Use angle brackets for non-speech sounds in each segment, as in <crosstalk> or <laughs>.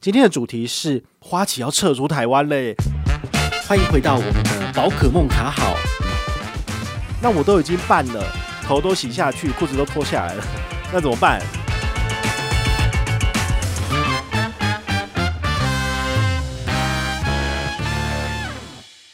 今天的主题是花旗要撤出台湾嘞！欢迎回到我们的宝可梦卡好。那我都已经办了，头都洗下去，裤子都脱下来了，那怎么办？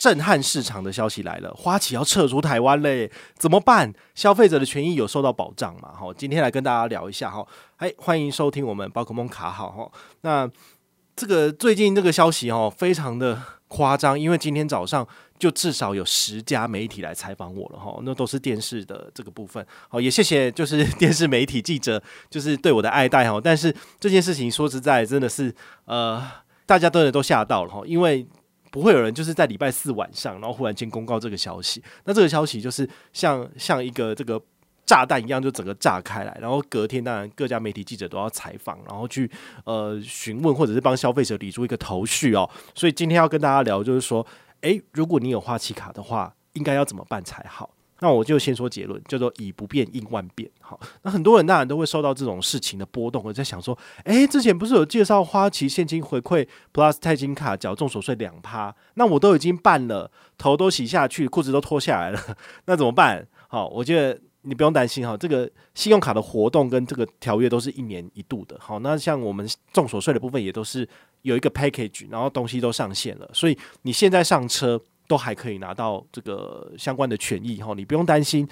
震撼市场的消息来了，花旗要撤出台湾嘞，怎么办？消费者的权益有受到保障吗？好，今天来跟大家聊一下哈。哎，欢迎收听我们宝可梦卡好哈。那这个最近这个消息哦，非常的夸张，因为今天早上就至少有十家媒体来采访我了哈，那都是电视的这个部分。好，也谢谢就是 <laughs> 电视媒体记者就是对我的爱戴哈。但是这件事情说实在真的是呃，大家都都吓到了哈，因为。不会有人就是在礼拜四晚上，然后忽然间公告这个消息。那这个消息就是像像一个这个炸弹一样，就整个炸开来。然后隔天，当然各家媒体记者都要采访，然后去呃询问或者是帮消费者理出一个头绪哦。所以今天要跟大家聊，就是说，诶，如果你有花旗卡的话，应该要怎么办才好？那我就先说结论，叫做以不变应万变。好，那很多人当然都会受到这种事情的波动，我在想说，诶，之前不是有介绍花旗现金回馈 Plus 钛金卡缴重所税两趴？那我都已经办了，头都洗下去，裤子都脱下来了，那怎么办？好，我觉得你不用担心哈，这个信用卡的活动跟这个条约都是一年一度的。好，那像我们重所税的部分也都是有一个 package，然后东西都上线了，所以你现在上车。都还可以拿到这个相关的权益哈，你不用担心。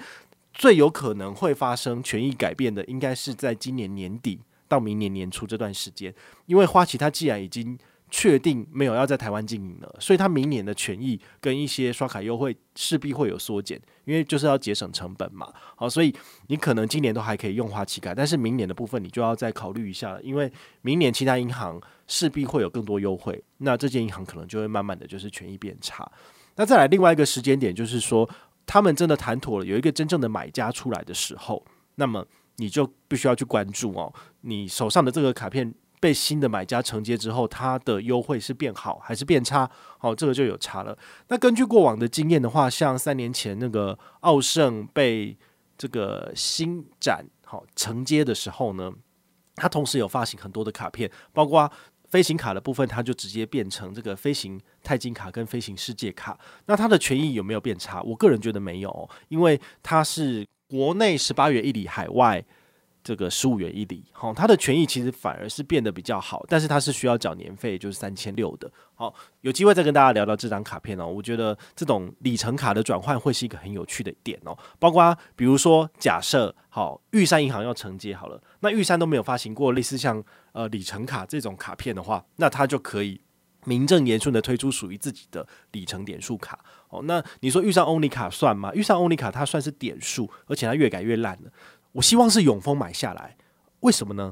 最有可能会发生权益改变的，应该是在今年年底到明年年初这段时间，因为花旗它既然已经确定没有要在台湾经营了，所以它明年的权益跟一些刷卡优惠势必会有缩减，因为就是要节省成本嘛。好，所以你可能今年都还可以用花旗卡，但是明年的部分你就要再考虑一下了，因为明年其他银行势必会有更多优惠，那这间银行可能就会慢慢的就是权益变差。那再来另外一个时间点，就是说他们真的谈妥了，有一个真正的买家出来的时候，那么你就必须要去关注哦，你手上的这个卡片被新的买家承接之后，它的优惠是变好还是变差？好，这个就有差了。那根据过往的经验的话，像三年前那个奥盛被这个新展好承接的时候呢，它同时有发行很多的卡片，包括。飞行卡的部分，它就直接变成这个飞行钛金卡跟飞行世界卡。那它的权益有没有变差？我个人觉得没有，因为它是国内十八元一里，海外这个十五元一里。好，它的权益其实反而是变得比较好，但是它是需要缴年费，就是三千六的。好，有机会再跟大家聊聊这张卡片哦。我觉得这种里程卡的转换会是一个很有趣的点哦。包括比如说，假设好玉山银行要承接好了，那玉山都没有发行过类似像。呃，里程卡这种卡片的话，那它就可以名正言顺的推出属于自己的里程点数卡。哦，那你说遇上 Only 卡算吗？遇上 Only 卡它算是点数，而且它越改越烂了。我希望是永丰买下来，为什么呢？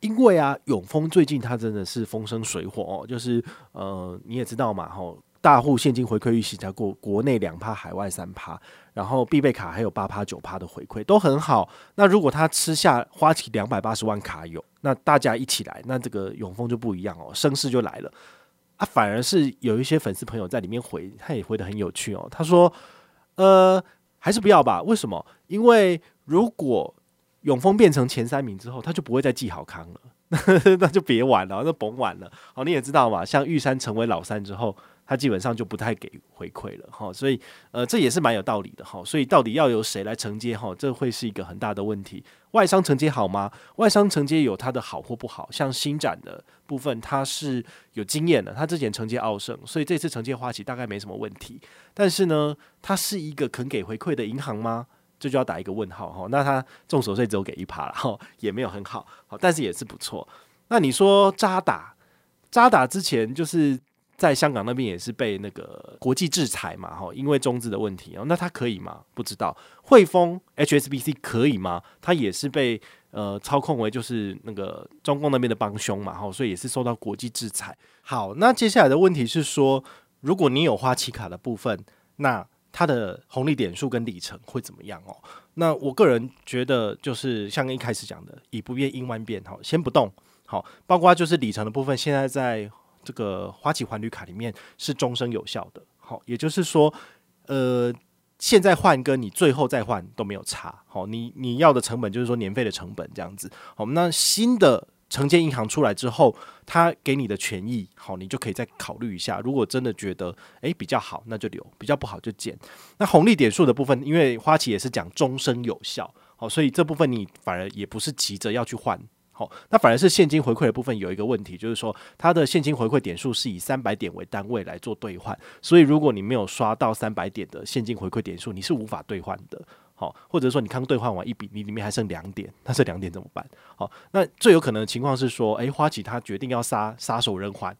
因为啊，永丰最近它真的是风生水火哦，就是呃，你也知道嘛，吼。大户现金回馈预期才过国内两趴，海外三趴，然后必备卡还有八趴九趴的回馈都很好。那如果他吃下花旗两百八十万卡友，那大家一起来，那这个永丰就不一样哦，声势就来了啊。反而是有一些粉丝朋友在里面回，他也回得很有趣哦。他说：“呃，还是不要吧？为什么？因为如果永丰变成前三名之后，他就不会再记好康了，<laughs> 那就别玩了，那甭玩了。好，你也知道嘛，像玉山成为老三之后。”他基本上就不太给回馈了哈，所以呃这也是蛮有道理的哈。所以到底要由谁来承接哈，这会是一个很大的问题。外商承接好吗？外商承接有它的好或不好。像新展的部分，它是有经验的，他之前承接奥盛，所以这次承接花旗大概没什么问题。但是呢，它是一个肯给回馈的银行吗？这就要打一个问号哈。那它重手税只有给一趴了哈，也没有很好，好，但是也是不错。那你说渣打，渣打之前就是。在香港那边也是被那个国际制裁嘛，哈，因为中资的问题哦，那他可以吗？不知道。汇丰 HSBC 可以吗？他也是被呃操控为就是那个中共那边的帮凶嘛，哈，所以也是受到国际制裁。好，那接下来的问题是说，如果你有花旗卡的部分，那它的红利点数跟里程会怎么样哦？那我个人觉得就是像一开始讲的，以不变应万变，好，先不动，好，包括就是里程的部分，现在在。这个花旗环旅卡里面是终身有效的，好，也就是说，呃，现在换跟你最后再换都没有差，好，你你要的成本就是说年费的成本这样子，好，那新的承接银行出来之后，他给你的权益，好，你就可以再考虑一下。如果真的觉得诶比较好，那就留；比较不好就减。那红利点数的部分，因为花旗也是讲终身有效，好，所以这部分你反而也不是急着要去换。好，那反而是现金回馈的部分有一个问题，就是说它的现金回馈点数是以三百点为单位来做兑换，所以如果你没有刷到三百点的现金回馈点数，你是无法兑换的。好，或者说你刚兑换完一笔，你里面还剩两点，那这两点怎么办？好，那最有可能的情况是说，诶，花旗他决定要杀杀手人寰，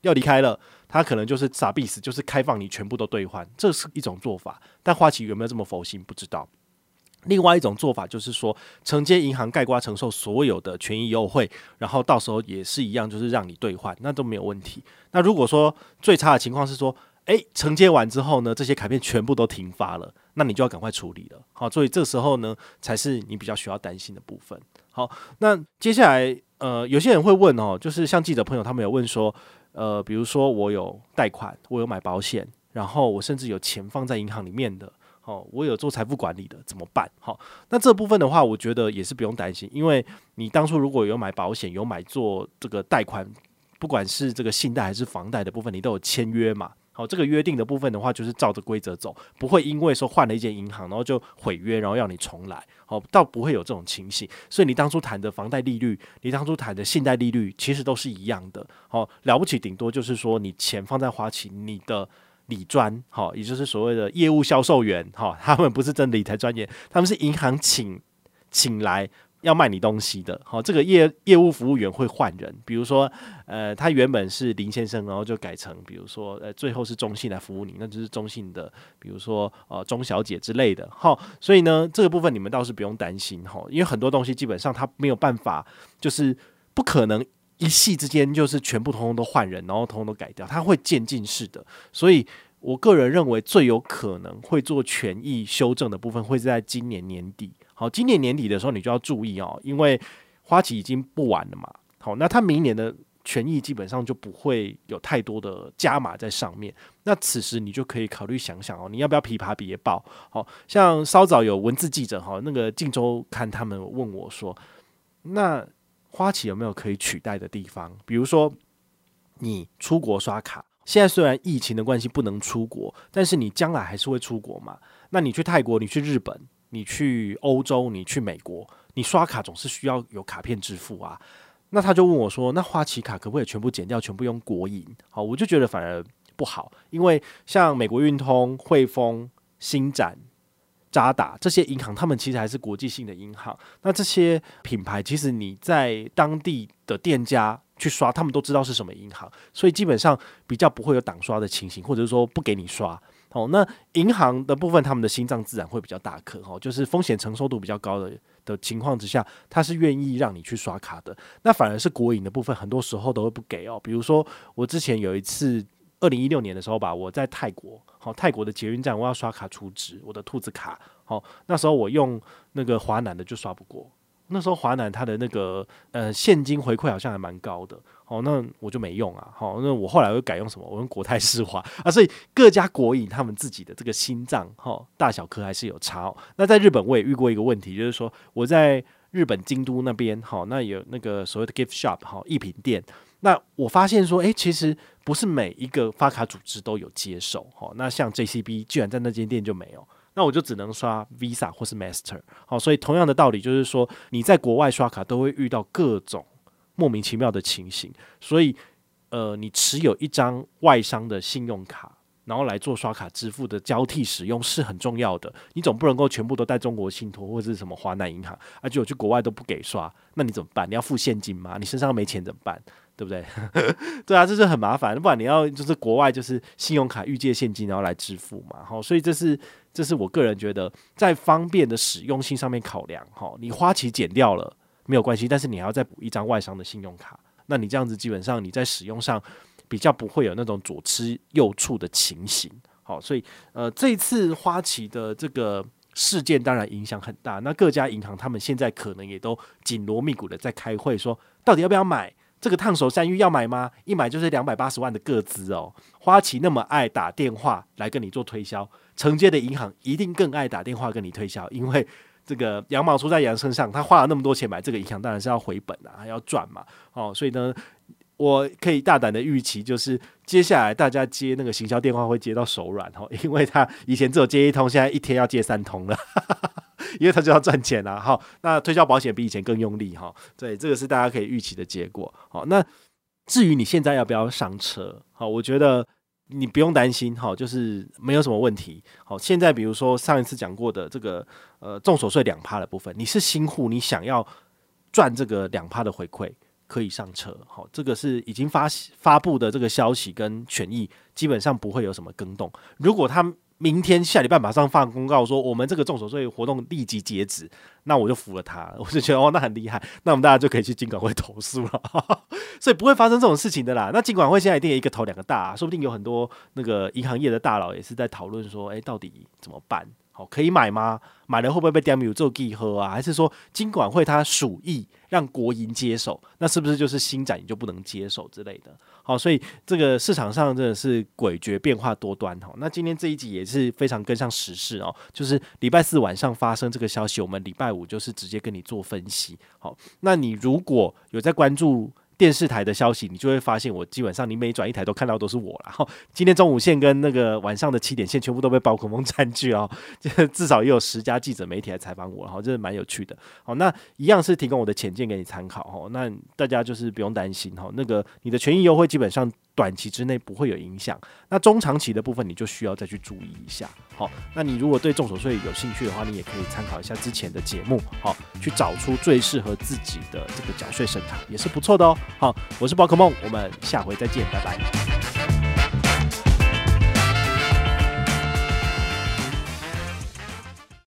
要离开了，他可能就是傻逼死，就是开放你全部都兑换，这是一种做法。但花旗有没有这么佛心，不知道。另外一种做法就是说，承接银行概括承受所有的权益优惠，然后到时候也是一样，就是让你兑换，那都没有问题。那如果说最差的情况是说，诶，承接完之后呢，这些卡片全部都停发了，那你就要赶快处理了。好，所以这时候呢，才是你比较需要担心的部分。好，那接下来，呃，有些人会问哦，就是像记者朋友他们有问说，呃，比如说我有贷款，我有买保险，然后我甚至有钱放在银行里面的，好，我有做财富管理的，怎么办？好，那这部分的话，我觉得也是不用担心，因为你当初如果有买保险，有买做这个贷款，不管是这个信贷还是房贷的部分，你都有签约嘛。好，这个约定的部分的话，就是照着规则走，不会因为说换了一间银行，然后就毁约，然后要你重来。好，倒不会有这种情形。所以你当初谈的房贷利率，你当初谈的信贷利率，其实都是一样的。好，了不起，顶多就是说你钱放在花旗，你的理专，哈，也就是所谓的业务销售员，哈，他们不是真理财专业，他们是银行请请来。要卖你东西的，好，这个业业务服务员会换人，比如说，呃，他原本是林先生，然后就改成，比如说，呃，最后是中信来服务你，那就是中信的，比如说，呃，钟小姐之类的，哈，所以呢，这个部分你们倒是不用担心，哈，因为很多东西基本上他没有办法，就是不可能一夕之间就是全部通通都换人，然后通通都改掉，他会渐进式的，所以我个人认为最有可能会做权益修正的部分，会是在今年年底。好，今年年底的时候你就要注意哦，因为花旗已经不玩了嘛。好，那他明年的权益基本上就不会有太多的加码在上面。那此时你就可以考虑想想哦，你要不要琵琶别抱？好像稍早有文字记者哈，那个镜州刊他们问我说，那花旗有没有可以取代的地方？比如说你出国刷卡，现在虽然疫情的关系不能出国，但是你将来还是会出国嘛？那你去泰国，你去日本。你去欧洲，你去美国，你刷卡总是需要有卡片支付啊。那他就问我说：“那花旗卡可不可以全部减掉，全部用国银？”好，我就觉得反而不好，因为像美国运通、汇丰、星展、渣打这些银行，他们其实还是国际性的银行。那这些品牌，其实你在当地的店家去刷，他们都知道是什么银行，所以基本上比较不会有挡刷的情形，或者是说不给你刷。哦，那银行的部分，他们的心脏自然会比较大颗，哦，就是风险承受度比较高的的情况之下，他是愿意让你去刷卡的。那反而是国营的部分，很多时候都会不给哦。比如说，我之前有一次，二零一六年的时候吧，我在泰国，好，泰国的捷运站，我要刷卡储值，我的兔子卡，好，那时候我用那个华南的就刷不过。那时候华南它的那个呃现金回馈好像还蛮高的，哦，那我就没用啊，好，那我后来又改用什么？我用国泰世华啊，所以各家国营他们自己的这个心脏哈大小颗还是有差哦。那在日本我也遇过一个问题，就是说我在日本京都那边，好，那有那个所谓的 gift shop 哈艺品店，那我发现说，诶，其实不是每一个发卡组织都有接受，哈，那像 JCB 居然在那间店就没有。那我就只能刷 Visa 或是 Master，好，所以同样的道理就是说，你在国外刷卡都会遇到各种莫名其妙的情形，所以呃，你持有一张外商的信用卡，然后来做刷卡支付的交替使用是很重要的。你总不能够全部都带中国信托或者是什么华南银行，而且我去国外都不给刷，那你怎么办？你要付现金吗？你身上没钱怎么办？对不对？<laughs> 对啊，这是很麻烦。不然你要就是国外就是信用卡预借现金然后来支付嘛，好，所以这是。这是我个人觉得在方便的使用性上面考量，哈，你花旗减掉了没有关系，但是你还要再补一张外商的信用卡，那你这样子基本上你在使用上比较不会有那种左吃右醋的情形，好，所以呃这一次花旗的这个事件当然影响很大，那各家银行他们现在可能也都紧锣密鼓的在开会，说到底要不要买。这个烫手山芋要买吗？一买就是两百八十万的个资哦。花旗那么爱打电话来跟你做推销，承接的银行一定更爱打电话跟你推销，因为这个羊毛出在羊身上，他花了那么多钱买这个银行，当然是要回本啊，还要赚嘛。哦，所以呢，我可以大胆的预期，就是接下来大家接那个行销电话会接到手软哦，因为他以前只有接一通，现在一天要接三通了，因为他就要赚钱啊。好，那推销保险比以前更用力哈。对，这个是大家可以预期的结果。好，那至于你现在要不要上车？好，我觉得。你不用担心，哈，就是没有什么问题。好，现在比如说上一次讲过的这个呃，重手税两趴的部分，你是新户，你想要赚这个两趴的回馈，可以上车。好，这个是已经发发布的这个消息跟权益，基本上不会有什么更动。如果他明天下礼拜马上发公告说，我们这个众所税活动立即截止，那我就服了他，我就觉得哦，那很厉害，那我们大家就可以去金管会投诉了，<laughs> 所以不会发生这种事情的啦。那金管会现在一定一个头两个大，说不定有很多那个银行业的大佬也是在讨论说，哎，到底怎么办？好，可以买吗？买了会不会被 DMU 做记喝啊？还是说金管会它鼠疫让国营接手？那是不是就是新展你就不能接手之类的？好，所以这个市场上真的是诡谲变化多端哈。那今天这一集也是非常跟上时事哦，就是礼拜四晚上发生这个消息，我们礼拜五就是直接跟你做分析。好，那你如果有在关注。电视台的消息，你就会发现，我基本上你每转一台都看到都是我然后，<laughs> 今天中午线跟那个晚上的七点线全部都被宝可梦占据哦，<laughs> 至少也有十家记者媒体来采访我，然后，这是蛮有趣的。好，那一样是提供我的浅见给你参考，哈，那大家就是不用担心，哈，那个你的权益优惠基本上。短期之内不会有影响，那中长期的部分你就需要再去注意一下。好，那你如果对重所税有兴趣的话，你也可以参考一下之前的节目，好，去找出最适合自己的这个缴税审查也是不错的哦。好，我是宝可梦，我们下回再见，拜拜。